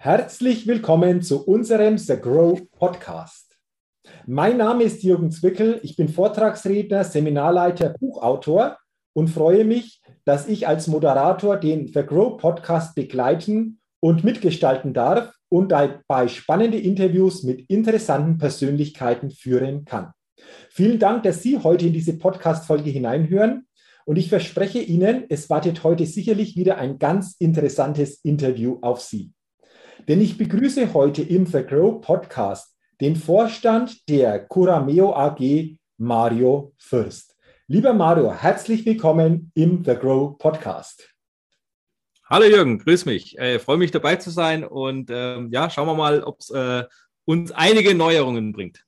Herzlich willkommen zu unserem The Grow Podcast. Mein Name ist Jürgen Zwickel, ich bin Vortragsredner, Seminarleiter, Buchautor und freue mich, dass ich als Moderator den The Grow Podcast begleiten und mitgestalten darf und dabei spannende Interviews mit interessanten Persönlichkeiten führen kann. Vielen Dank, dass Sie heute in diese Podcast-Folge hineinhören. Und ich verspreche Ihnen, es wartet heute sicherlich wieder ein ganz interessantes Interview auf Sie. Denn ich begrüße heute im The Grow Podcast den Vorstand der Curameo AG, Mario Fürst. Lieber Mario, herzlich willkommen im The Grow Podcast. Hallo Jürgen, grüß mich. Äh, freue mich dabei zu sein und ähm, ja, schauen wir mal, ob es äh, uns einige Neuerungen bringt.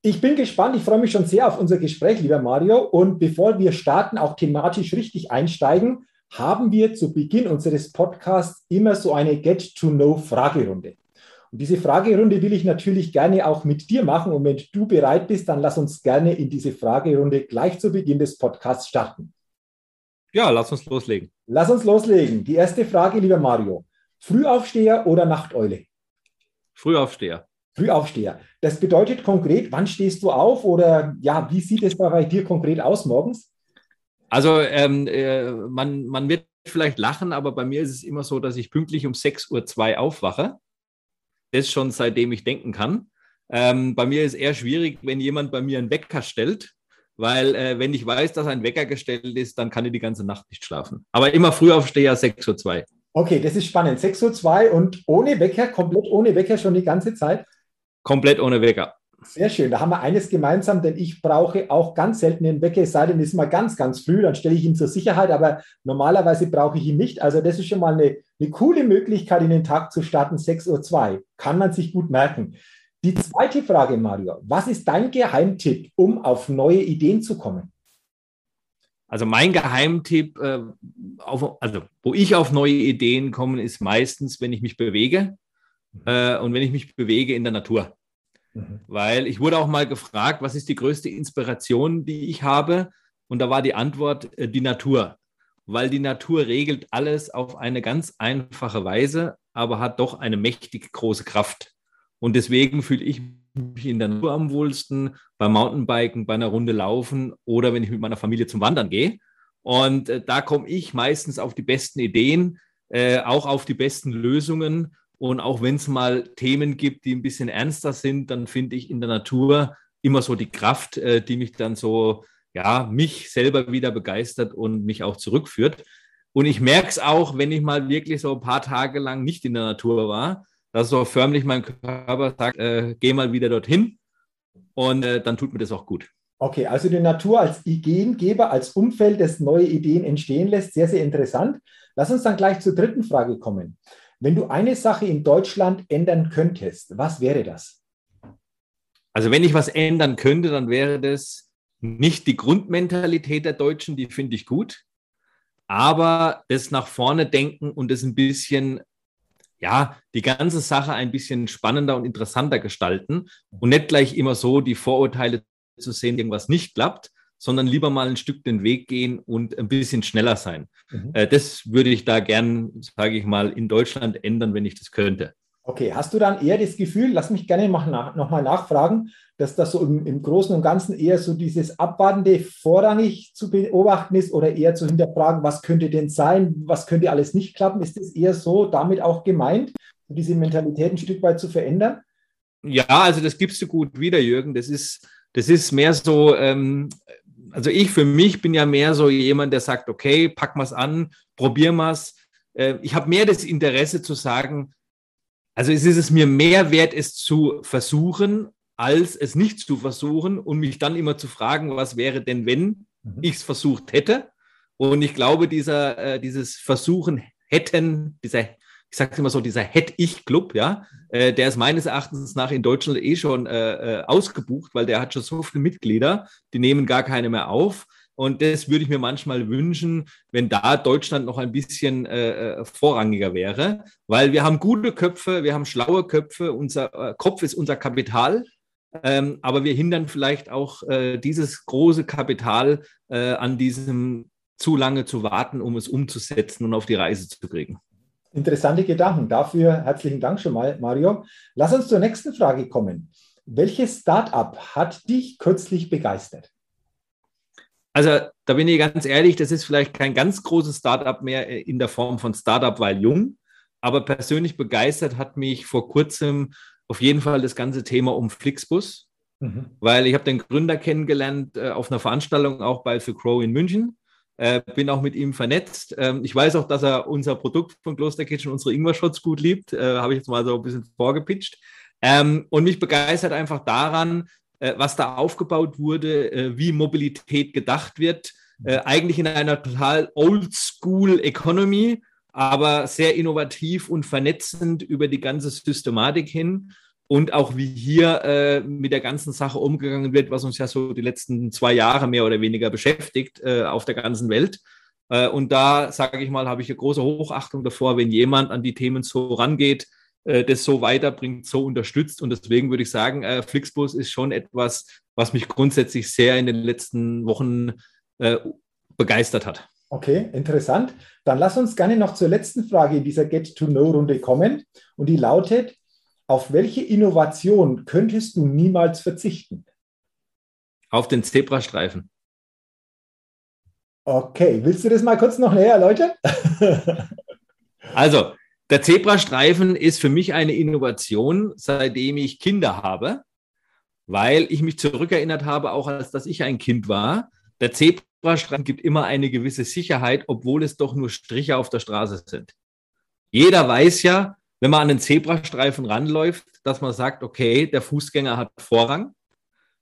Ich bin gespannt, ich freue mich schon sehr auf unser Gespräch, lieber Mario. Und bevor wir starten, auch thematisch richtig einsteigen, haben wir zu Beginn unseres Podcasts immer so eine Get-to-Know-Fragerunde. Und diese Fragerunde will ich natürlich gerne auch mit dir machen. Und wenn du bereit bist, dann lass uns gerne in diese Fragerunde gleich zu Beginn des Podcasts starten. Ja, lass uns loslegen. Lass uns loslegen. Die erste Frage, lieber Mario. Frühaufsteher oder Nachteule? Frühaufsteher. Frühaufsteher. Das bedeutet konkret, wann stehst du auf oder ja, wie sieht es bei dir konkret aus morgens? Also ähm, äh, man, man wird vielleicht lachen, aber bei mir ist es immer so, dass ich pünktlich um 6.02 Uhr aufwache. Das schon seitdem ich denken kann. Ähm, bei mir ist es eher schwierig, wenn jemand bei mir einen Wecker stellt, weil äh, wenn ich weiß, dass ein Wecker gestellt ist, dann kann ich die ganze Nacht nicht schlafen. Aber immer früh aufstehe, 6.02 Uhr. Okay, das ist spannend. 6.02 Uhr und ohne Wecker, komplett ohne Wecker schon die ganze Zeit? Komplett ohne Wecker. Sehr schön. Da haben wir eines gemeinsam, denn ich brauche auch ganz selten den Wecker, es sei denn, es ist mal ganz, ganz früh, dann stelle ich ihn zur Sicherheit, aber normalerweise brauche ich ihn nicht. Also das ist schon mal eine, eine coole Möglichkeit, in den Tag zu starten, 6.02 Uhr. Kann man sich gut merken. Die zweite Frage, Mario. Was ist dein Geheimtipp, um auf neue Ideen zu kommen? Also mein Geheimtipp, äh, auf, also wo ich auf neue Ideen komme, ist meistens, wenn ich mich bewege äh, und wenn ich mich bewege in der Natur. Mhm. Weil ich wurde auch mal gefragt, was ist die größte Inspiration, die ich habe? Und da war die Antwort äh, die Natur. Weil die Natur regelt alles auf eine ganz einfache Weise, aber hat doch eine mächtig große Kraft. Und deswegen fühle ich mich in der Natur am wohlsten, beim Mountainbiken, bei einer Runde laufen oder wenn ich mit meiner Familie zum Wandern gehe. Und äh, da komme ich meistens auf die besten Ideen, äh, auch auf die besten Lösungen und auch wenn es mal Themen gibt, die ein bisschen ernster sind, dann finde ich in der Natur immer so die Kraft, äh, die mich dann so, ja, mich selber wieder begeistert und mich auch zurückführt. Und ich merke es auch, wenn ich mal wirklich so ein paar Tage lang nicht in der Natur war, dass so förmlich mein Körper sagt, äh, geh mal wieder dorthin und äh, dann tut mir das auch gut. Okay, also die Natur als Ideengeber, als Umfeld, das neue Ideen entstehen lässt, sehr, sehr interessant. Lass uns dann gleich zur dritten Frage kommen. Wenn du eine Sache in Deutschland ändern könntest, was wäre das? Also wenn ich was ändern könnte, dann wäre das nicht die Grundmentalität der Deutschen, die finde ich gut, aber das nach vorne denken und das ein bisschen, ja, die ganze Sache ein bisschen spannender und interessanter gestalten und nicht gleich immer so die Vorurteile zu sehen, irgendwas nicht klappt, sondern lieber mal ein Stück den Weg gehen und ein bisschen schneller sein. Mhm. Äh, das würde ich da gern, sage ich mal, in Deutschland ändern, wenn ich das könnte. Okay, hast du dann eher das Gefühl, lass mich gerne nochmal nachfragen, dass das so im, im, Großen und Ganzen eher so dieses Abwartende vorrangig zu beobachten ist oder eher zu hinterfragen, was könnte denn sein, was könnte alles nicht klappen? Ist es eher so damit auch gemeint, diese Mentalität ein Stück weit zu verändern? Ja, also das gibst du gut wieder, Jürgen. Das ist, das ist mehr so, ähm, also ich für mich bin ja mehr so jemand, der sagt, okay, pack mal es an, probier mal's. Äh, ich habe mehr das Interesse zu sagen, also es ist es mir mehr wert, es zu versuchen, als es nicht zu versuchen und mich dann immer zu fragen, was wäre denn, wenn mhm. ich es versucht hätte. Und ich glaube, dieser, äh, dieses Versuchen hätten, dieser ich sage immer so, dieser Hätt-Ich-Club, ja, äh, der ist meines Erachtens nach in Deutschland eh schon äh, äh, ausgebucht, weil der hat schon so viele Mitglieder, die nehmen gar keine mehr auf. Und das würde ich mir manchmal wünschen, wenn da Deutschland noch ein bisschen äh, äh vorrangiger wäre, weil wir haben gute Köpfe, wir haben schlaue Köpfe, unser äh, Kopf ist unser Kapital, ähm, aber wir hindern vielleicht auch äh, dieses große Kapital äh, an diesem zu lange zu warten, um es umzusetzen und auf die Reise zu kriegen. Interessante Gedanken. Dafür herzlichen Dank schon mal, Mario. Lass uns zur nächsten Frage kommen. Welches Startup hat dich kürzlich begeistert? Also da bin ich ganz ehrlich, das ist vielleicht kein ganz großes Startup mehr in der Form von Startup, weil jung, aber persönlich begeistert hat mich vor kurzem auf jeden Fall das ganze Thema um Flixbus, mhm. weil ich habe den Gründer kennengelernt äh, auf einer Veranstaltung auch bei The Crow in München. Äh, bin auch mit ihm vernetzt. Ähm, ich weiß auch, dass er unser Produkt von Kloster Kitchen, unsere Ingwer-Shots gut liebt. Äh, habe ich jetzt mal so ein bisschen vorgepitcht. Ähm, und mich begeistert einfach daran, äh, was da aufgebaut wurde, äh, wie Mobilität gedacht wird. Äh, eigentlich in einer total oldschool Economy, aber sehr innovativ und vernetzend über die ganze Systematik hin und auch wie hier äh, mit der ganzen Sache umgegangen wird, was uns ja so die letzten zwei Jahre mehr oder weniger beschäftigt äh, auf der ganzen Welt. Äh, und da, sage ich mal, habe ich eine große Hochachtung davor, wenn jemand an die Themen so rangeht, äh, das so weiterbringt, so unterstützt. Und deswegen würde ich sagen, äh, Flixbus ist schon etwas, was mich grundsätzlich sehr in den letzten Wochen äh, begeistert hat. Okay, interessant. Dann lass uns gerne noch zur letzten Frage in dieser Get-to-Know-Runde kommen. Und die lautet, auf welche Innovation könntest du niemals verzichten? Auf den Zebrastreifen. Okay, willst du das mal kurz noch näher erläutern? also, der Zebrastreifen ist für mich eine Innovation, seitdem ich Kinder habe, weil ich mich zurückerinnert habe, auch als dass ich ein Kind war. Der Zebrastreifen gibt immer eine gewisse Sicherheit, obwohl es doch nur Striche auf der Straße sind. Jeder weiß ja, wenn man an den Zebrastreifen ranläuft, dass man sagt, okay, der Fußgänger hat Vorrang.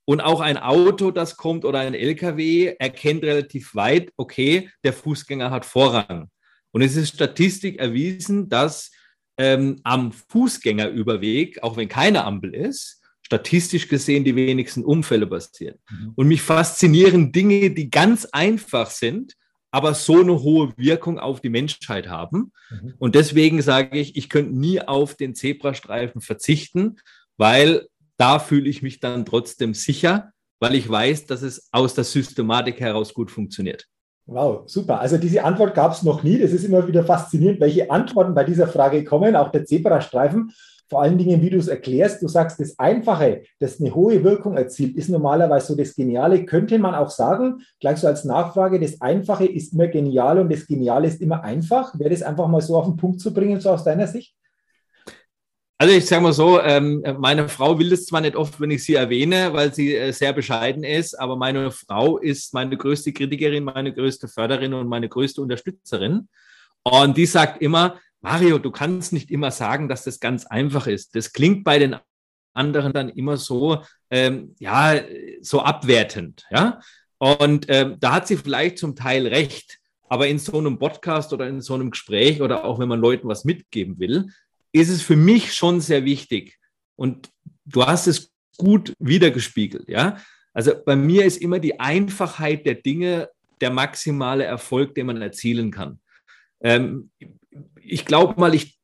Und auch ein Auto, das kommt oder ein LKW erkennt relativ weit, okay, der Fußgänger hat Vorrang. Und es ist Statistik erwiesen, dass ähm, am Fußgängerüberweg, auch wenn keine Ampel ist, statistisch gesehen die wenigsten Unfälle passieren. Mhm. Und mich faszinieren Dinge, die ganz einfach sind, aber so eine hohe Wirkung auf die Menschheit haben. Mhm. Und deswegen sage ich, ich könnte nie auf den Zebrastreifen verzichten, weil da fühle ich mich dann trotzdem sicher, weil ich weiß, dass es aus der Systematik heraus gut funktioniert. Wow, super. Also diese Antwort gab es noch nie. Das ist immer wieder faszinierend, welche Antworten bei dieser Frage kommen. Auch der Zebrastreifen vor allen Dingen, wie du es erklärst, du sagst, das Einfache, das eine hohe Wirkung erzielt, ist normalerweise so das Geniale. Könnte man auch sagen, gleich so als Nachfrage, das Einfache ist immer genial und das Geniale ist immer einfach? Wäre das einfach mal so auf den Punkt zu bringen, so aus deiner Sicht? Also ich sage mal so, ähm, meine Frau will es zwar nicht oft, wenn ich sie erwähne, weil sie äh, sehr bescheiden ist, aber meine Frau ist meine größte Kritikerin, meine größte Förderin und meine größte Unterstützerin. Und die sagt immer, Mario, du kannst nicht immer sagen, dass das ganz einfach ist. Das klingt bei den anderen dann immer so, ähm, ja, so abwertend, ja. Und ähm, da hat sie vielleicht zum Teil recht. Aber in so einem Podcast oder in so einem Gespräch oder auch wenn man Leuten was mitgeben will, ist es für mich schon sehr wichtig. Und du hast es gut wiedergespiegelt, ja. Also bei mir ist immer die Einfachheit der Dinge der maximale Erfolg, den man erzielen kann. Ähm, ich glaube mal, ich,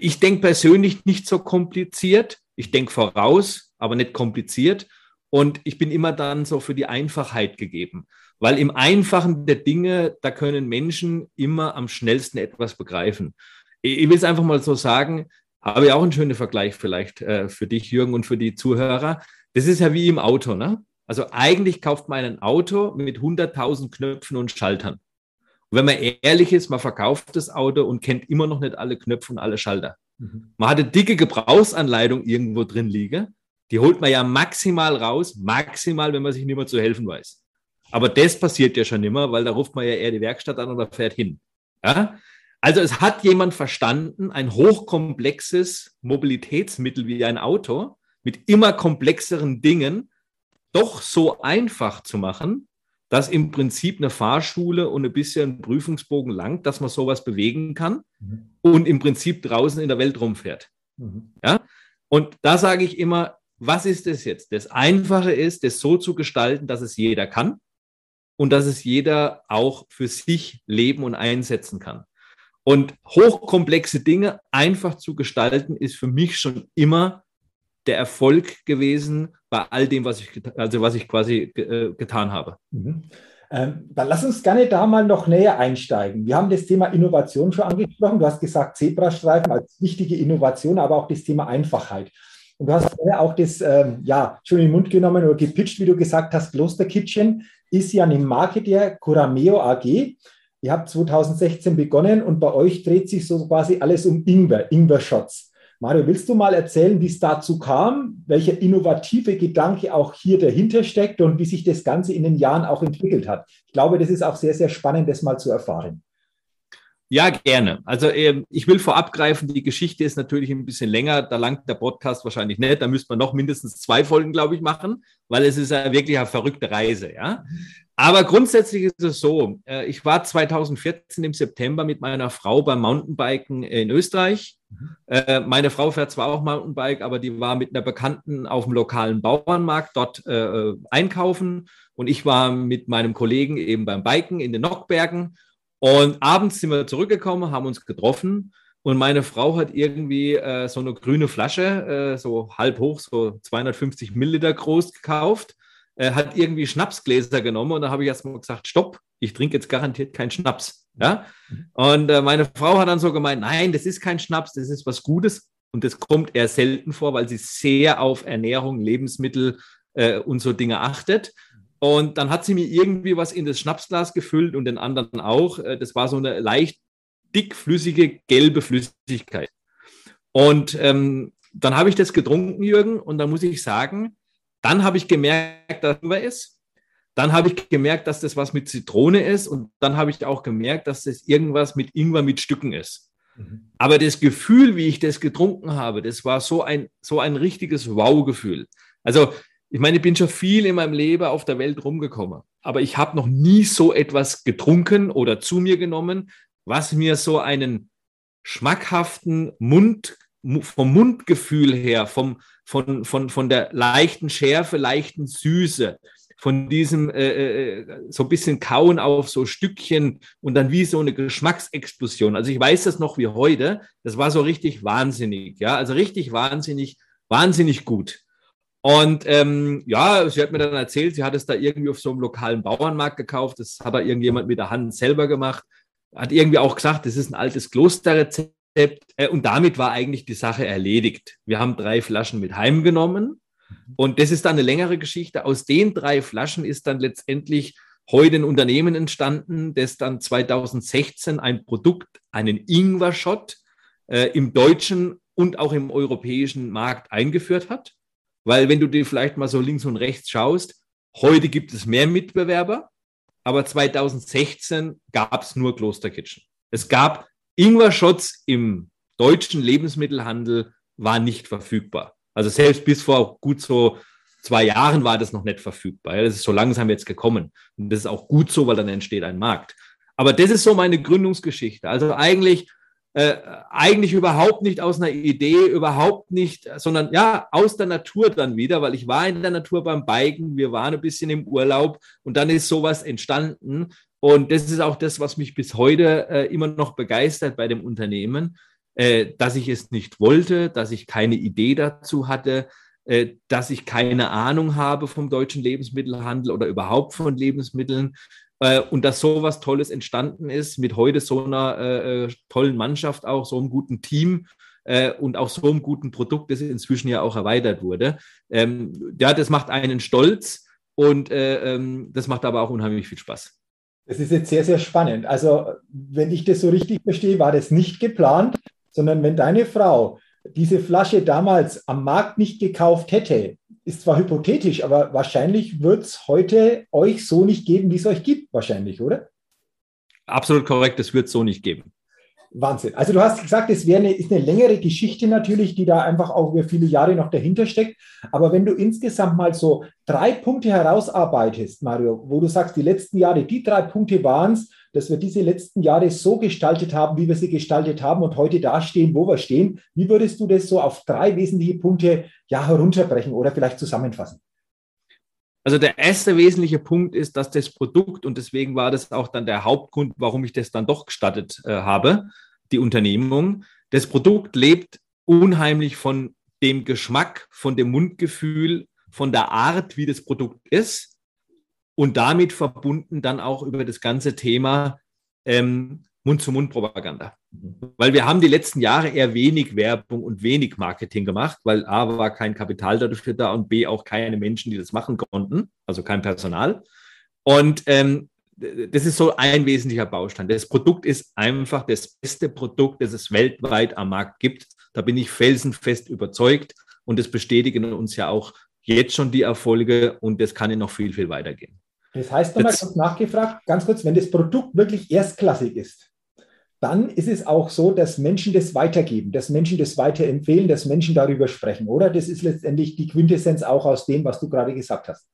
ich denke persönlich nicht so kompliziert. Ich denke voraus, aber nicht kompliziert. Und ich bin immer dann so für die Einfachheit gegeben. Weil im Einfachen der Dinge, da können Menschen immer am schnellsten etwas begreifen. Ich, will es einfach mal so sagen, habe ich auch einen schönen Vergleich vielleicht äh, für dich, Jürgen, und für die Zuhörer. Das ist ja wie im Auto. Ne? Also eigentlich kauft man ein Auto mit 100.000 Knöpfen und Schaltern. Und wenn man ehrlich ist, man verkauft das Auto und kennt immer noch nicht alle Knöpfe und alle Schalter. Mhm. Man hat eine dicke Gebrauchsanleitung irgendwo drin liegen. Die holt man ja maximal raus, maximal, wenn man sich nicht mehr zu helfen weiß. Aber das passiert ja schon immer, weil da ruft man ja eher die Werkstatt an oder fährt hin. Ja? Also es hat jemand verstanden, ein hochkomplexes Mobilitätsmittel wie ein Auto mit immer komplexeren Dingen doch so einfach zu machen, dass im Prinzip eine Fahrschule und ein bisschen Prüfungsbogen langt, dass man sowas bewegen kann mhm. und im Prinzip draußen in der Welt rumfährt. Mhm. Ja? Und da sage ich immer, was ist es jetzt? Das Einfache ist, das so zu gestalten, dass es jeder kann und dass es jeder auch für sich leben und einsetzen kann. Und hochkomplexe Dinge einfach zu gestalten, ist für mich schon immer der Erfolg gewesen bei all dem, was ich, also was ich quasi äh, getan habe. Mhm. Ähm, dann lass uns gerne da mal noch näher einsteigen. Wir haben das Thema Innovation schon angesprochen. Du hast gesagt, Zebrastreifen als wichtige Innovation, aber auch das Thema Einfachheit. Und du hast vorher auch das ähm, ja, schon in den Mund genommen oder gepitcht, wie du gesagt hast, Kloster Kitchen ist ja eine Marke der Curameo AG. Ihr habt 2016 begonnen und bei euch dreht sich so quasi alles um Ingwer, Ingwer-Shots. Mario, willst du mal erzählen, wie es dazu kam, welcher innovative Gedanke auch hier dahinter steckt und wie sich das Ganze in den Jahren auch entwickelt hat? Ich glaube, das ist auch sehr, sehr spannend, das mal zu erfahren. Ja, gerne. Also ähm, ich will vorab greifen, die Geschichte ist natürlich ein bisschen länger, da langt der Podcast wahrscheinlich nicht, da müsste man noch mindestens zwei Folgen, glaube ich, machen, weil es ist ja wirklich eine verrückte Reise, ja. Aber grundsätzlich ist es so, äh, ich war 2014 im September mit meiner Frau beim Mountainbiken in Österreich. Mhm. Äh, meine Frau fährt zwar auch Mountainbike, aber die war mit einer Bekannten auf dem lokalen Bauernmarkt dort äh, einkaufen und ich war mit meinem Kollegen eben beim Biken in den Nockbergen und abends sind wir zurückgekommen, haben uns getroffen und meine Frau hat irgendwie so eine grüne Flasche, so halb hoch, so 250 Milliliter groß gekauft, äh, hat irgendwie Schnapsgläser genommen und da habe ich erstmal gesagt, stopp, ich trinke jetzt garantiert keinen Schnaps. Ja? Und äh, meine Frau hat dann so gemeint, nein, das ist kein Schnaps, das ist was Gutes und das kommt eher selten vor, weil sie sehr auf Ernährung, Lebensmittel äh, und so Dinge achtet. Und dann hat sie mir irgendwie was in das Schnapsglas gefüllt und den anderen auch. Äh, das war so eine leicht dickflüssige, gelbe Flüssigkeit. Und ähm, dann habe ich das getrunken, Jürgen, und dann muss ich sagen, dann habe ich gemerkt, dass Ingwer ist. Dann habe ich gemerkt, dass das was mit Zitrone ist. Und dann habe ich auch gemerkt, dass das irgendwas mit Ingwer mit Stücken ist. Mhm. Aber das Gefühl, wie ich das getrunken habe, das war so ein, so ein richtiges Wow-Gefühl. Also ich meine, ich bin schon viel in meinem Leben auf der Welt rumgekommen, aber ich habe noch nie so etwas getrunken oder zu mir genommen, was mir so einen schmackhaften Mund, vom Mundgefühl her, vom, von, von, von der leichten Schärfe, leichten Süße, von diesem äh, äh, so ein bisschen Kauen auf so Stückchen und dann wie so eine Geschmacksexplosion. Also ich weiß das noch wie heute. Das war so richtig wahnsinnig, ja, also richtig wahnsinnig, wahnsinnig gut. Und ähm, ja, sie hat mir dann erzählt, sie hat es da irgendwie auf so einem lokalen Bauernmarkt gekauft. Das hat da irgendjemand mit der Hand selber gemacht. Hat irgendwie auch gesagt, das ist ein altes Klosterrezept. Äh, und damit war eigentlich die Sache erledigt. Wir haben drei Flaschen mit heimgenommen. Und das ist dann eine längere Geschichte. Aus den drei Flaschen ist dann letztendlich heute ein Unternehmen entstanden, das dann 2016 ein Produkt, einen Ingwer-Shot äh, im deutschen und auch im europäischen Markt eingeführt hat. Weil wenn du dir vielleicht mal so links und rechts schaust, heute gibt es mehr Mitbewerber, aber 2016 gab es nur Kloster Kitchen. Es gab Ingwer-Shots im deutschen Lebensmittelhandel, war nicht verfügbar. Also selbst bis vor gut so zwei Jahren war das noch nicht verfügbar. Das ist so langsam jetzt gekommen. Und das ist auch gut so, weil dann entsteht ein Markt. Aber das ist so meine Gründungsgeschichte. Also eigentlich äh, eigentlich überhaupt nicht aus einer Idee, überhaupt nicht, sondern ja, aus der Natur dann wieder, weil ich war in der Natur beim Biken, wir waren ein bisschen im Urlaub und dann ist sowas entstanden. Und das ist auch das, was mich bis heute äh, immer noch begeistert bei dem Unternehmen, äh, dass ich es nicht wollte, dass ich keine Idee dazu hatte, äh, dass ich keine Ahnung habe vom deutschen Lebensmittelhandel oder überhaupt von Lebensmitteln, äh, und dass so was Tolles entstanden ist mit heute so einer äh, äh, tollen Mannschaft, auch so einem guten Team und auch so einem guten Produkt, das inzwischen ja auch erweitert wurde. Ähm, ja, das macht einen stolz und äh, ähm, das macht aber auch unheimlich viel Spaß. Das ist jetzt sehr, sehr spannend. Also, wenn ich das so richtig verstehe, war das nicht geplant, sondern wenn deine Frau diese Flasche damals am Markt nicht gekauft hätte, ist zwar hypothetisch, aber wahrscheinlich wird es heute euch so nicht geben, wie es euch gibt, wahrscheinlich, oder? Absolut korrekt, es wird es so nicht geben. Wahnsinn. Also du hast gesagt, es wäre eine, ist eine längere Geschichte natürlich, die da einfach auch über viele Jahre noch dahinter steckt. Aber wenn du insgesamt mal so drei Punkte herausarbeitest, Mario, wo du sagst, die letzten Jahre, die drei Punkte waren es, dass wir diese letzten Jahre so gestaltet haben, wie wir sie gestaltet haben und heute dastehen, wo wir stehen. Wie würdest du das so auf drei wesentliche Punkte ja herunterbrechen oder vielleicht zusammenfassen? Also der erste wesentliche Punkt ist, dass das Produkt, und deswegen war das auch dann der Hauptgrund, warum ich das dann doch gestattet äh, habe, die Unternehmung, das Produkt lebt unheimlich von dem Geschmack, von dem Mundgefühl, von der Art, wie das Produkt ist und damit verbunden dann auch über das ganze Thema ähm, Mund-zu-Mund-Propaganda. Weil wir haben die letzten Jahre eher wenig Werbung und wenig Marketing gemacht, weil A war kein Kapital dafür da und B auch keine Menschen, die das machen konnten, also kein Personal. Und ähm, das ist so ein wesentlicher Baustein. Das Produkt ist einfach das beste Produkt, das es weltweit am Markt gibt. Da bin ich felsenfest überzeugt und das bestätigen uns ja auch jetzt schon die Erfolge und das kann ja noch viel, viel weitergehen. Das heißt nochmal kurz nachgefragt, ganz kurz, wenn das Produkt wirklich erstklassig ist, dann ist es auch so, dass Menschen das weitergeben, dass Menschen das weiterempfehlen, dass Menschen darüber sprechen, oder? Das ist letztendlich die Quintessenz auch aus dem, was du gerade gesagt hast.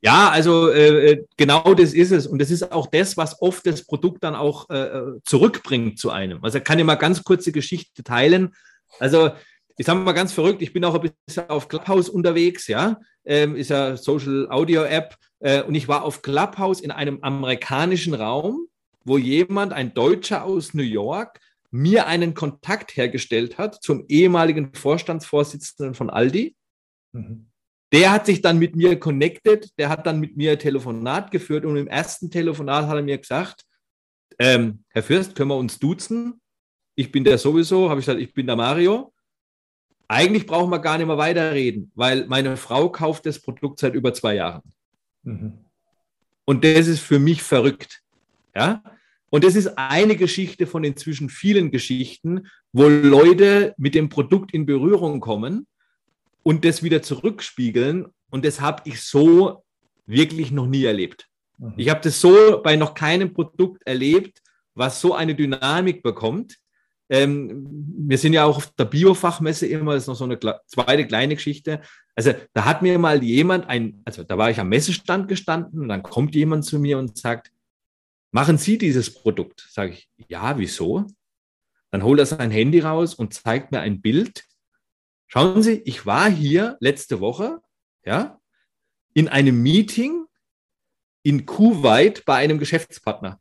Ja, also äh, äh, genau das ist es. Und das ist auch das, was oft das Produkt dann auch äh, zurückbringt zu einem. Also kann ich mal ganz kurze Geschichte teilen. Also ich sage mal ganz verrückt, ich bin auch ein bisschen auf Clubhouse unterwegs, ja, ähm, ist ja Social Audio App. Äh, und ich war auf Clubhouse in einem amerikanischen Raum wo jemand, ein Deutscher aus New York, mir einen Kontakt hergestellt hat zum ehemaligen Vorstandsvorsitzenden von Aldi. Mhm. Der hat sich dann mit mir connected, der hat dann mit mir ein Telefonat geführt und im ersten Telefonat hat er mir gesagt, ähm, Herr Fürst, können wir uns duzen? Ich bin der sowieso, habe ich gesagt, ich bin der Mario. Eigentlich brauchen wir gar nicht mehr weiterreden, weil meine Frau kauft das Produkt seit über zwei Jahren. Mhm. Und das ist für mich verrückt. Ja? Und das ist eine Geschichte von inzwischen vielen Geschichten, wo Leute mit dem Produkt in Berührung kommen und das wieder zurückspiegeln. Und das habe ich so wirklich noch nie erlebt. Mhm. Ich habe das so bei noch keinem Produkt erlebt, was so eine Dynamik bekommt. Ähm, wir sind ja auch auf der Biofachmesse immer, das ist noch so eine zweite kleine Geschichte. Also da hat mir mal jemand ein, also da war ich am Messestand gestanden und dann kommt jemand zu mir und sagt, Machen Sie dieses Produkt? Sage ich, ja, wieso? Dann holt er sein Handy raus und zeigt mir ein Bild. Schauen Sie, ich war hier letzte Woche, ja, in einem Meeting in Kuwait bei einem Geschäftspartner.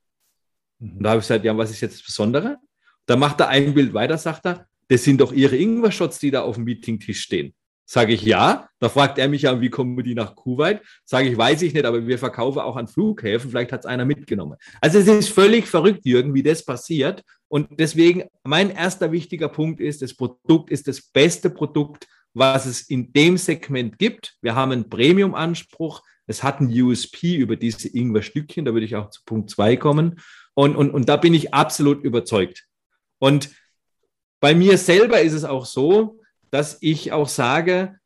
Und da habe ich gesagt, ja, was ist jetzt das Besondere? Da macht er ein Bild weiter, sagt er, das sind doch Ihre Ingwer-Shots, die da auf dem Meetingtisch stehen. Sage ich ja. Da fragt er mich ja, wie kommen die nach Kuwait? Sage ich, weiß ich nicht, aber wir verkaufen auch an Flughäfen. Vielleicht hat es einer mitgenommen. Also es ist völlig verrückt, Jürgen, wie das passiert. Und deswegen, mein erster wichtiger Punkt ist, das Produkt ist das beste Produkt, was es in dem Segment gibt. Wir haben einen Premium-Anspruch. Es hat ein USP über diese Ingwer-Stückchen. Da würde ich auch zu Punkt zwei kommen. Und, und, und da bin ich absolut überzeugt. Und bei mir selber ist es auch so, dass ich auch sage,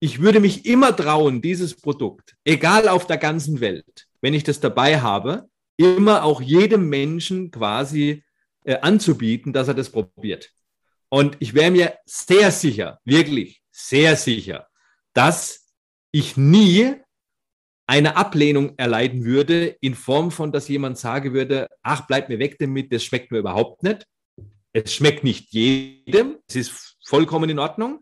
ich würde mich immer trauen, dieses Produkt, egal auf der ganzen Welt, wenn ich das dabei habe, immer auch jedem Menschen quasi äh, anzubieten, dass er das probiert. Und ich wäre mir sehr sicher, wirklich sehr sicher, dass ich nie eine Ablehnung erleiden würde in Form von, dass jemand sagen würde, ach, bleib mir weg damit, das schmeckt mir überhaupt nicht. Es schmeckt nicht jedem, es ist vollkommen in Ordnung.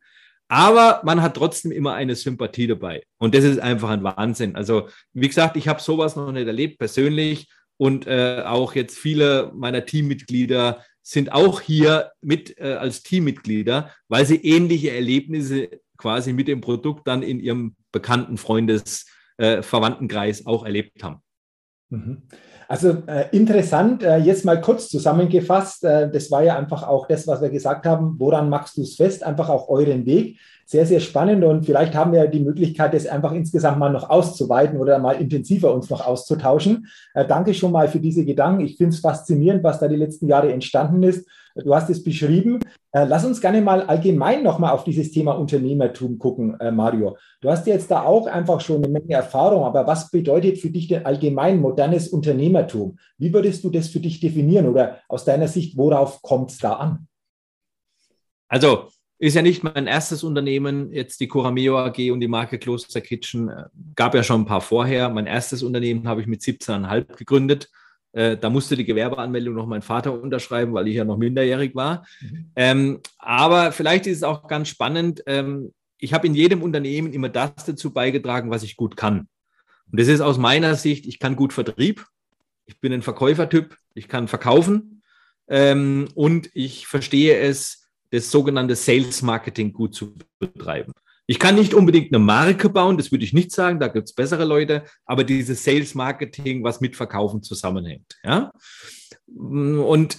Aber man hat trotzdem immer eine Sympathie dabei. Und das ist einfach ein Wahnsinn. Also, wie gesagt, ich habe sowas noch nicht erlebt persönlich. Und äh, auch jetzt viele meiner Teammitglieder sind auch hier mit äh, als Teammitglieder, weil sie ähnliche Erlebnisse quasi mit dem Produkt dann in ihrem bekannten Freundes, äh, Verwandtenkreis auch erlebt haben. Mhm. Also äh, interessant, äh, jetzt mal kurz zusammengefasst, äh, das war ja einfach auch das, was wir gesagt haben, woran machst du es fest, einfach auch euren Weg. Sehr, sehr spannend und vielleicht haben wir die Möglichkeit, das einfach insgesamt mal noch auszuweiten oder mal intensiver uns noch auszutauschen. Äh, danke schon mal für diese Gedanken. Ich finde es faszinierend, was da die letzten Jahre entstanden ist. Du hast es beschrieben. Äh, lass uns gerne mal allgemein nochmal auf dieses Thema Unternehmertum gucken, äh, Mario. Du hast jetzt da auch einfach schon eine Menge Erfahrung, aber was bedeutet für dich denn allgemein modernes Unternehmertum? Wie würdest du das für dich definieren oder aus deiner Sicht, worauf kommt es da an? Also, ist ja nicht mein erstes Unternehmen, jetzt die Corameo AG und die Marke Kloster Kitchen. Äh, gab ja schon ein paar vorher. Mein erstes Unternehmen habe ich mit 17,5 gegründet äh, da musste die Gewerbeanmeldung noch mein Vater unterschreiben, weil ich ja noch minderjährig war. Mhm. Ähm, aber vielleicht ist es auch ganz spannend. Ähm, ich habe in jedem Unternehmen immer das dazu beigetragen, was ich gut kann. Und das ist aus meiner Sicht, ich kann gut Vertrieb. Ich bin ein Verkäufertyp. Ich kann verkaufen. Ähm, und ich verstehe es, das sogenannte Sales Marketing gut zu betreiben. Ich kann nicht unbedingt eine Marke bauen, das würde ich nicht sagen, da gibt es bessere Leute, aber dieses Sales Marketing, was mit Verkaufen zusammenhängt. Ja? Und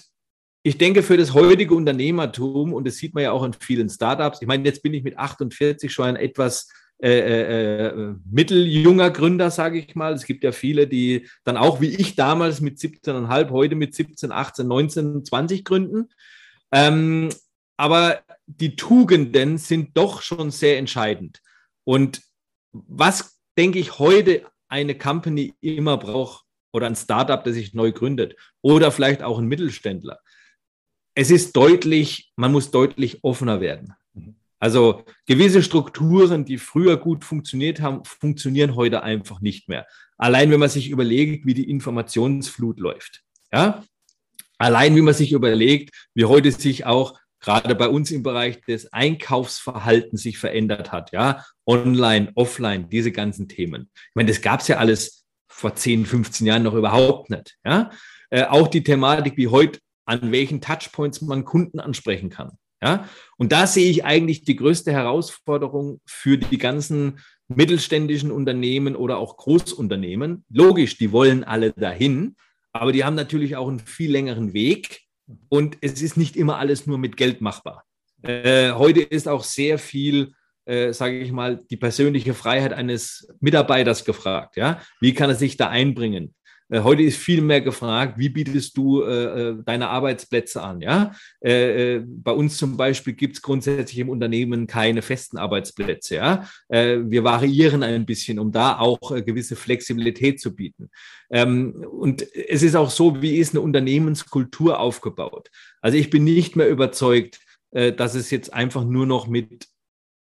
ich denke, für das heutige Unternehmertum, und das sieht man ja auch in vielen Startups, ich meine, jetzt bin ich mit 48 schon ein etwas äh, äh, äh, mitteljunger Gründer, sage ich mal. Es gibt ja viele, die dann auch wie ich damals mit 17,5, heute mit 17, 18, 19, 20 gründen. Ähm, aber die Tugenden sind doch schon sehr entscheidend. Und was, denke ich, heute eine Company immer braucht oder ein Startup, das sich neu gründet oder vielleicht auch ein Mittelständler, es ist deutlich, man muss deutlich offener werden. Mhm. Also gewisse Strukturen, die früher gut funktioniert haben, funktionieren heute einfach nicht mehr. Allein wenn man sich überlegt, wie die Informationsflut läuft. Ja? Allein wie man sich überlegt, wie heute sich auch gerade bei uns im Bereich des Einkaufsverhaltens sich verändert hat. Ja? Online, offline, diese ganzen Themen. Ich meine, das gab es ja alles vor 10, 15 Jahren noch überhaupt nicht. Ja? Äh, auch die Thematik, wie heute an welchen Touchpoints man Kunden ansprechen kann. Ja, und da sehe ich eigentlich die größte Herausforderung für die ganzen mittelständischen Unternehmen oder auch Großunternehmen. Logisch, die wollen alle dahin, aber die haben natürlich auch einen viel längeren Weg und es ist nicht immer alles nur mit Geld machbar. Äh, heute ist auch sehr viel, äh, sage ich mal, die persönliche Freiheit eines Mitarbeiters gefragt. Ja, wie kann er sich da einbringen? Äh, heute ist viel mehr gefragt, wie bietest du äh, äh deine Arbeitsplätze an? Ja? Äh, äh, bei uns zum Beispiel gibt es grundsätzlich im Unternehmen keine festen Arbeitsplätze. Ja? Äh, wir variieren ein bisschen, um da auch gewisse Flexibilität zu bieten. Ähm, und es ist auch so, wie ist eine Unternehmenskultur aufgebaut? Also ich bin nicht mehr überzeugt, dass es jetzt einfach nur noch mit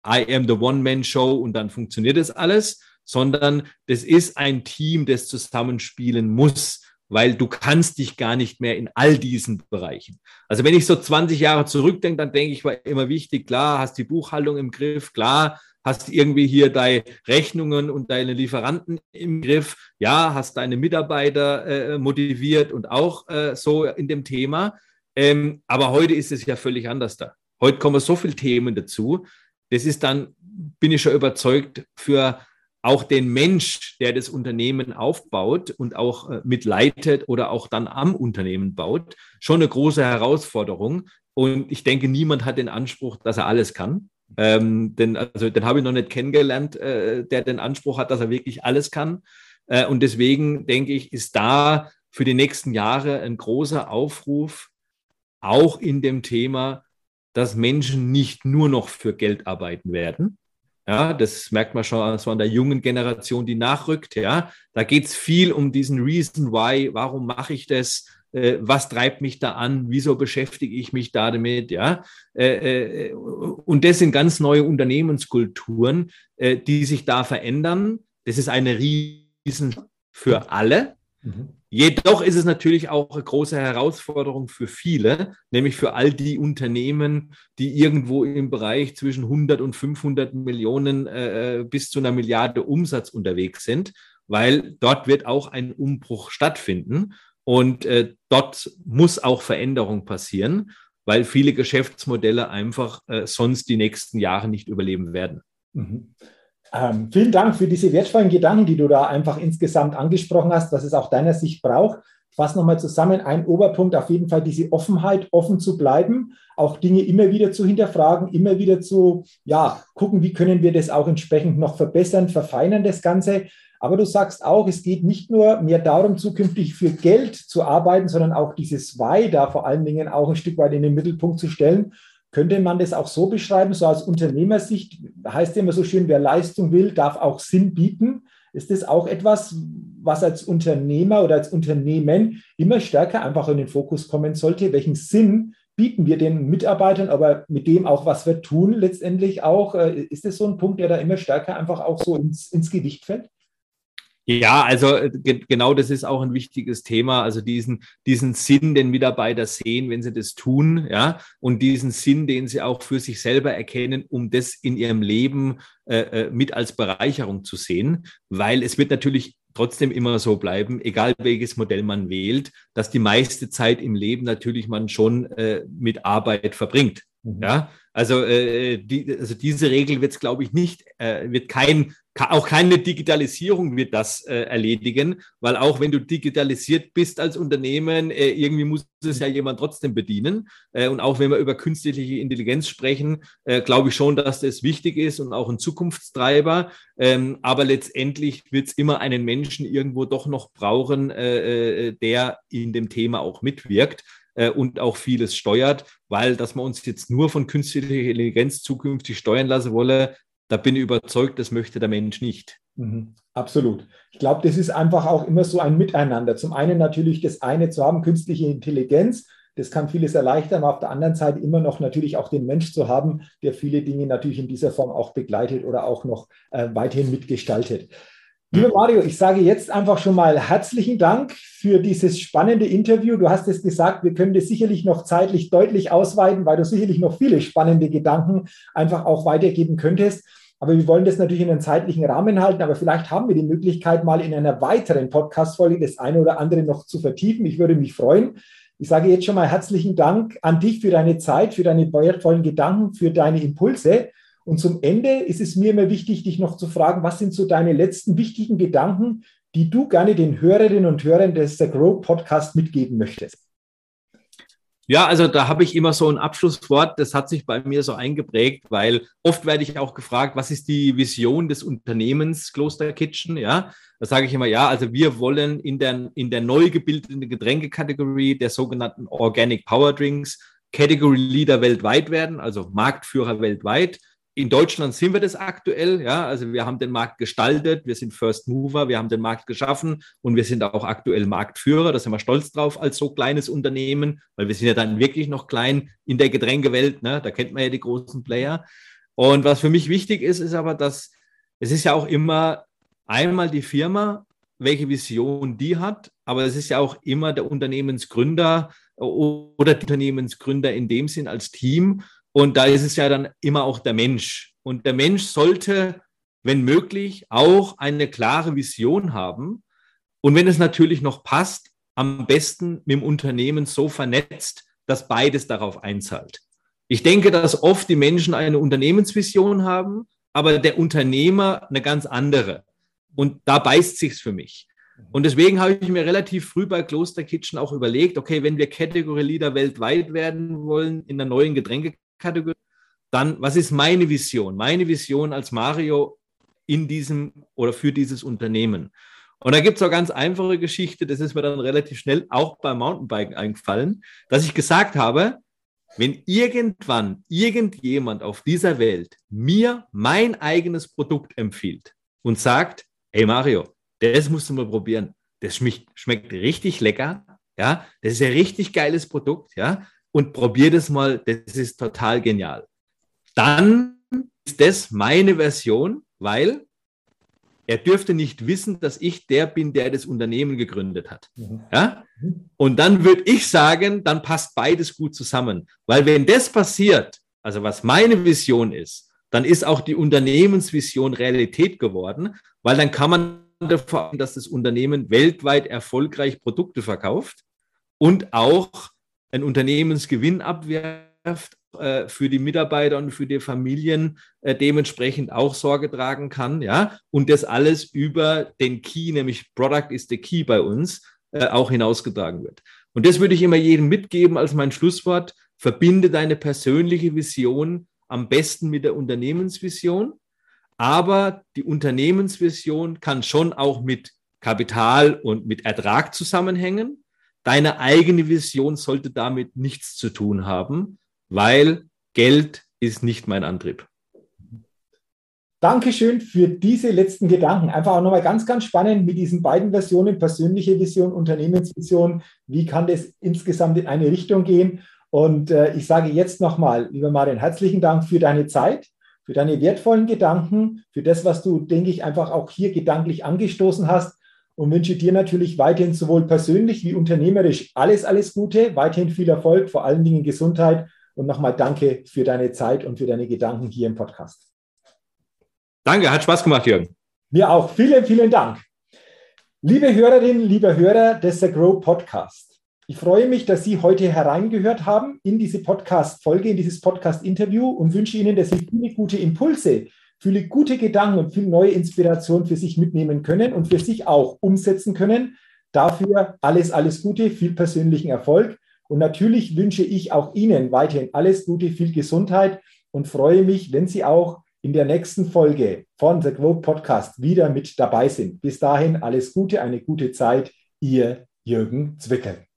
I am the One-Man-Show und dann funktioniert es alles, sondern das ist ein Team, das zusammenspielen muss, weil du kannst dich gar nicht mehr in all diesen Bereichen. Also wenn ich so 20 Jahre zurückdenke, dann denke ich, war immer wichtig, klar, hast die Buchhaltung im Griff, klar, hast irgendwie hier deine Rechnungen und deine Lieferanten im Griff, ja, hast deine Mitarbeiter äh, motiviert und auch äh, so in dem Thema. Ähm, aber heute ist es ja völlig anders da. Heute kommen so viele Themen dazu. Das ist dann, bin ich schon überzeugt, für auch den Mensch, der das Unternehmen aufbaut und auch äh, mitleitet oder auch dann am Unternehmen baut, schon eine große Herausforderung. Und ich denke, niemand hat den Anspruch, dass er alles kann. Ähm, denn also, den habe ich noch nicht kennengelernt, äh, der den Anspruch hat, dass er wirklich alles kann. Äh, und deswegen denke ich, ist da für die nächsten Jahre ein großer Aufruf, auch in dem Thema, dass Menschen nicht nur noch für Geld arbeiten werden, ja, das merkt man schon so an der jungen Generation, die nachrückt. Ja, da geht es viel um diesen Reason Why. Warum mache ich das? Äh, was treibt mich da an? Wieso beschäftige ich mich da damit? Ja, äh, äh, und das sind ganz neue Unternehmenskulturen, die sich da verändern. Das ist eine Riesen für alle. Mhm. Jedoch ist es natürlich auch eine große Herausforderung für viele, nämlich für all die Unternehmen, die irgendwo im Bereich zwischen 100 und 500 Millionen äh, bis zu einer Milliarde Umsatz unterwegs sind, weil dort wird auch ein Umbruch stattfinden und äh, dort muss auch Veränderung passieren, weil viele Geschäftsmodelle einfach äh, sonst die nächsten Jahre nicht überleben werden. Mhm. Ähm, vielen Dank für diese wertvollen Gedanken, die du da einfach insgesamt angesprochen hast, was es auch deiner Sicht braucht. Ich fasse nochmal zusammen. Ein Oberpunkt auf jeden Fall diese Offenheit, offen zu bleiben, auch Dinge immer wieder zu hinterfragen, immer wieder zu ja, gucken, wie können wir das auch entsprechend noch verbessern, verfeinern das Ganze. Aber du sagst auch, es geht nicht nur mehr darum, zukünftig für Geld zu arbeiten, sondern auch dieses Why da vor allen Dingen auch ein Stück weit in den Mittelpunkt zu stellen könnte man das auch so beschreiben, so aus Unternehmersicht, heißt ja immer so schön, wer Leistung will, darf auch Sinn bieten. Ist das auch etwas, was als Unternehmer oder als Unternehmen immer stärker einfach in den Fokus kommen sollte? Welchen Sinn bieten wir den Mitarbeitern, aber mit dem auch, was wir tun, letztendlich auch? Äh, ist das so ein Punkt, der da immer stärker einfach auch so ins, ins Gewicht fällt? Ja, also äh, ge genau das ist auch ein wichtiges Thema. Also diesen, diesen Sinn, den Mitarbeiter sehen, wenn sie das tun, ja, und diesen Sinn, den sie auch für sich selber erkennen, um das in ihrem Leben äh, äh mit als Bereicherung zu sehen. Weil es wird natürlich trotzdem immer so bleiben, egal welches Modell man wählt, dass die meiste Zeit im Leben natürlich man schon äh, mit Arbeit verbringt. Mhm. Ja, also, äh, die, also diese Regel wird es, glaube ich, nicht, äh, wird kein, auch keine Digitalisierung wird das äh, erledigen, weil auch wenn du digitalisiert bist als Unternehmen, äh, irgendwie muss es ja jemand trotzdem bedienen. Äh, und auch wenn wir über künstliche Intelligenz sprechen, äh, glaube ich schon, dass das wichtig ist und auch ein Zukunftstreiber. Ähm, aber letztendlich wird es immer einen Menschen irgendwo doch noch brauchen, der in dem Thema auch mitwirkt äh, und auch vieles steuert, weil dass man uns jetzt nur von künstlicher Intelligenz zukünftig steuern lassen wolle, da bin ich überzeugt, das möchte der Mensch nicht. Mhm, absolut. Ich glaube, das ist einfach auch immer so ein Miteinander. Zum einen natürlich das eine zu haben, künstliche Intelligenz, das kann vieles erleichtern, aber auf der anderen Seite immer noch natürlich auch den Mensch zu haben, der viele Dinge natürlich in dieser Form auch begleitet oder auch noch äh, weiterhin mitgestaltet. Lieber Mario, ich sage jetzt einfach schon mal herzlichen Dank für dieses spannende Interview. Du hast es gesagt, wir können das sicherlich noch zeitlich deutlich ausweiten, weil du sicherlich noch viele spannende Gedanken einfach auch weitergeben könntest. Aber wir wollen das natürlich in einen zeitlichen Rahmen halten. Aber vielleicht haben wir die Möglichkeit, mal in einer weiteren Podcast-Folge das eine oder andere noch zu vertiefen. Ich würde mich freuen. Ich sage jetzt schon mal herzlichen Dank an dich für deine Zeit, für deine wertvollen Gedanken, für deine Impulse. Und zum Ende ist es mir immer wichtig, dich noch zu fragen, was sind so deine letzten wichtigen Gedanken, die du gerne den Hörerinnen und Hörern des The Grow Podcast mitgeben möchtest? Ja, also da habe ich immer so ein Abschlusswort, das hat sich bei mir so eingeprägt, weil oft werde ich auch gefragt, was ist die Vision des Unternehmens Kloster Kitchen? Ja, da sage ich immer, ja, also wir wollen in der, in der neu gebildeten Getränkekategorie der sogenannten Organic Power Drinks Category Leader weltweit werden, also Marktführer weltweit. In Deutschland sind wir das aktuell, ja. Also wir haben den Markt gestaltet, wir sind First Mover, wir haben den Markt geschaffen und wir sind auch aktuell Marktführer. Da sind wir stolz drauf als so kleines Unternehmen, weil wir sind ja dann wirklich noch klein in der Getränkewelt, ne? Da kennt man ja die großen Player. Und was für mich wichtig ist, ist aber, dass es ist ja auch immer einmal die Firma, welche Vision die hat, aber es ist ja auch immer der Unternehmensgründer oder die Unternehmensgründer in dem Sinn als Team und da ist es ja dann immer auch der Mensch. Und der Mensch sollte, wenn möglich, auch eine klare Vision haben. Und wenn es natürlich noch passt, am besten mit dem Unternehmen so vernetzt, dass beides darauf einzahlt. Ich denke, dass oft die Menschen eine Unternehmensvision haben, aber der Unternehmer eine ganz andere. Und da beißt sich's für mich. Und deswegen habe ich mir relativ früh bei Kloster Kitchen auch überlegt, okay, wenn wir Category Leader weltweit werden wollen in der neuen Getränke Kategorie. Dann, was ist meine Vision? Meine Vision als Mario in diesem oder für dieses Unternehmen. Und da gibt es auch ganz einfache Geschichte, das ist mir dann relativ schnell auch beim Mountainbiken eingefallen, dass ich gesagt habe, wenn irgendwann irgendjemand auf dieser Welt mir mein eigenes Produkt empfiehlt und sagt, hey Mario, das musst du mal probieren, das schmeckt, richtig lecker, ja, das ist ein richtig geiles Produkt, ja, und probier das mal, das ist total genial. Dann ist das meine Version, weil er dürfte nicht wissen, dass ich der bin, der das Unternehmen gegründet hat. Mhm. Ja? Und dann würde ich sagen, dann passt beides gut zusammen. Weil wenn das passiert, also was meine Vision ist, dann ist auch die Unternehmensvision Realität geworden, weil dann kann man davon, dass das Unternehmen weltweit erfolgreich Produkte verkauft und auch ein Unternehmensgewinn abwerft, äh, für die Mitarbeiter und für die Familien äh, dementsprechend auch Sorge tragen kann, ja, und das alles über den Key, nämlich Product is the Key bei uns, äh, auch hinausgetragen wird. Und das würde ich immer jedem mitgeben als mein Schlusswort. Verbinde deine persönliche Vision am besten mit der Unternehmensvision. Aber die Unternehmensvision kann schon auch mit Kapital und mit Ertrag zusammenhängen. Deine eigene Vision sollte damit nichts zu tun haben, weil Geld ist nicht mein Antrieb. Dankeschön für diese letzten Gedanken. Einfach auch nochmal ganz, ganz spannend mit diesen beiden Versionen, persönliche Vision, Unternehmensvision. Wie kann das insgesamt in eine Richtung gehen? Und äh, ich sage jetzt nochmal, lieber Marian, herzlichen Dank für deine Zeit, für deine wertvollen Gedanken, für das, was du, denke ich, einfach auch hier gedanklich angestoßen hast und wünsche dir natürlich weiterhin sowohl persönlich wie unternehmerisch alles, alles Gute, weiterhin viel Erfolg, vor allen Dingen Gesundheit und nochmal danke für deine Zeit und für deine Gedanken hier im Podcast. Danke, hat Spaß gemacht, Jürgen. Mir auch. Vielen, vielen Dank. Liebe Hörerinnen, liebe Hörer des The Grow Podcast. Ich freue mich, dass Sie heute hereingehört haben in diese Podcast-Folge, in dieses Podcast-Interview und wünsche Ihnen, dass Sie viele gute Impulse, viele gute Gedanken und viel neue Inspiration für sich mitnehmen können und für sich auch umsetzen können. Dafür alles, alles Gute, viel persönlichen Erfolg. Und natürlich wünsche ich auch Ihnen weiterhin alles Gute, viel Gesundheit und freue mich, wenn Sie auch in der nächsten Folge von The Globe Podcast wieder mit dabei sind. Bis dahin alles Gute, eine gute Zeit. Ihr Jürgen Zwickel.